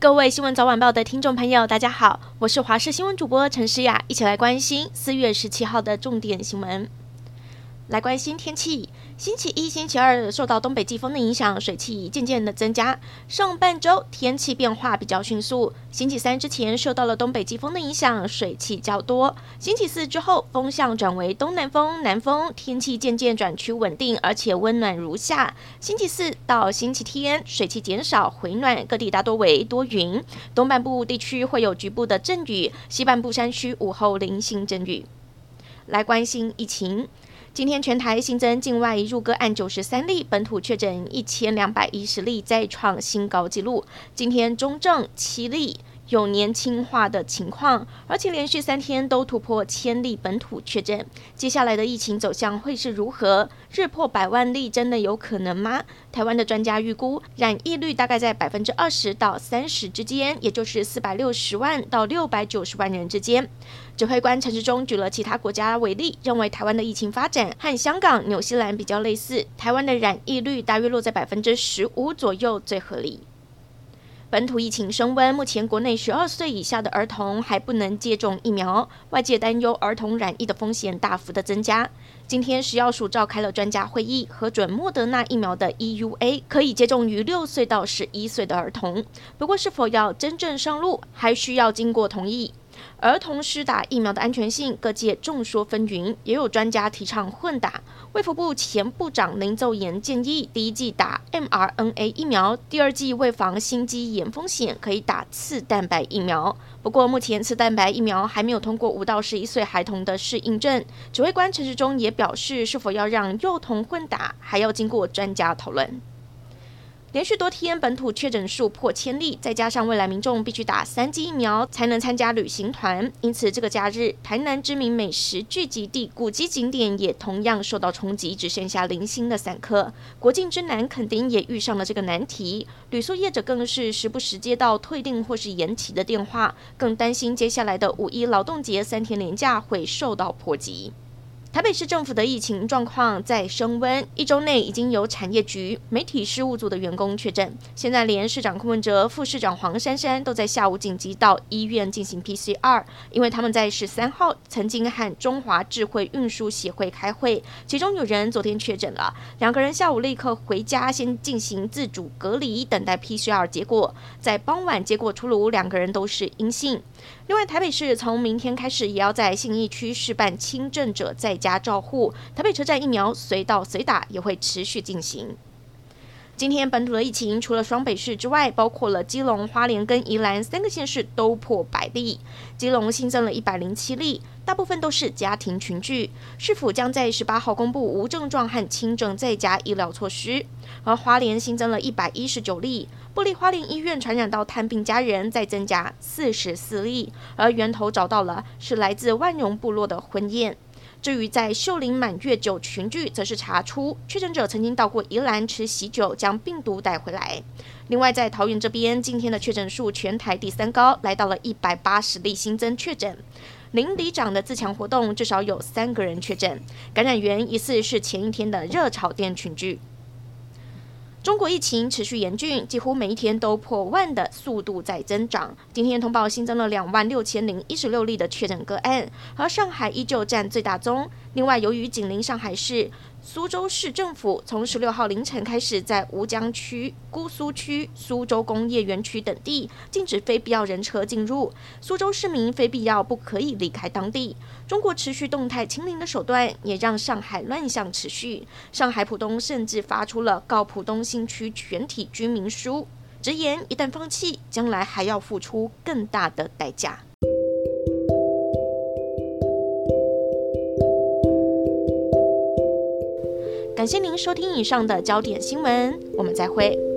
各位新闻早晚报的听众朋友，大家好，我是华视新闻主播陈诗雅，一起来关心四月十七号的重点新闻。来关心天气。星期一、星期二受到东北季风的影响，水汽渐渐的增加。上半周天气变化比较迅速。星期三之前受到了东北季风的影响，水汽较多。星期四之后风向转为东南风、南风，天气渐渐转趋稳定，而且温暖如夏。星期四到星期天水汽减少回暖，各地大多为多云。东半部地区会有局部的阵雨，西半部山区午后零星阵雨。来关心疫情。今天全台新增境外入个案九十三例，本土确诊一千两百一十例，再创新高纪录。今天中正七例。有年轻化的情况，而且连续三天都突破千例本土确诊。接下来的疫情走向会是如何？日破百万例真的有可能吗？台湾的专家预估，染疫率大概在百分之二十到三十之间，也就是四百六十万到六百九十万人之间。指挥官陈时中举了其他国家为例，认为台湾的疫情发展和香港、纽西兰比较类似，台湾的染疫率大约落在百分之十五左右最合理。本土疫情升温，目前国内十二岁以下的儿童还不能接种疫苗，外界担忧儿童染疫的风险大幅的增加。今天食药署召开了专家会议，核准莫德纳疫苗的 EUA 可以接种于六岁到十一岁的儿童，不过是否要真正上路，还需要经过同意。儿童施打疫苗的安全性，各界众说纷纭，也有专家提倡混打。卫福部前部长林奏言建议，第一剂打 mRNA 疫苗，第二剂为防心肌炎风险，可以打次蛋白疫苗。不过，目前次蛋白疫苗还没有通过五到十一岁孩童的适应症。指挥官陈时中也表示，是否要让幼童混打，还要经过专家讨论。连续多天本土确诊数破千例，再加上未来民众必须打三剂疫苗才能参加旅行团，因此这个假日台南知名美食聚集地、古迹景点也同样受到冲击，只剩下零星的散客。国境之南肯定也遇上了这个难题，旅宿业者更是时不时接到退订或是延期的电话，更担心接下来的五一劳动节三天连假会受到波及。台北市政府的疫情状况在升温，一周内已经有产业局、媒体事务组的员工确诊，现在连市长柯文哲、副市长黄珊珊都在下午紧急到医院进行 PCR，因为他们在十三号曾经和中华智慧运输协会开会，其中有人昨天确诊了，两个人下午立刻回家先进行自主隔离，等待 PCR 结果，在傍晚结果出炉，两个人都是阴性。另外，台北市从明天开始也要在信义区试办轻症者在家照护。台北车站疫苗随到随打也会持续进行。今天本土的疫情除了双北市之外，包括了基隆、花莲跟宜兰三个县市都破百例。基隆新增了一百零七例，大部分都是家庭群聚。市府将在十八号公布无症状和轻症在家医疗措施。而花莲新增了一百一十九例。部立花莲医院传染到探病家人再增加四十四例，而源头找到了是来自万荣部落的婚宴。至于在秀林满月酒群聚，则是查出确诊者曾经到过宜兰吃喜酒，将病毒带回来。另外，在桃园这边，今天的确诊数全台第三高，来到了一百八十例新增确诊。邻里长的自强活动至少有三个人确诊，感染源疑似是前一天的热炒店群聚。中国疫情持续严峻，几乎每一天都破万的速度在增长。今天通报新增了两万六千零一十六例的确诊个案，而上海依旧占最大宗。另外，由于紧邻上海市。苏州市政府从十六号凌晨开始，在吴江区、姑苏区、苏州工业园区等地禁止非必要人车进入。苏州市民非必要不可以离开当地。中国持续动态清零的手段，也让上海乱象持续。上海浦东甚至发出了告浦东新区全体居民书，直言一旦放弃，将来还要付出更大的代价。感谢您收听以上的焦点新闻，我们再会。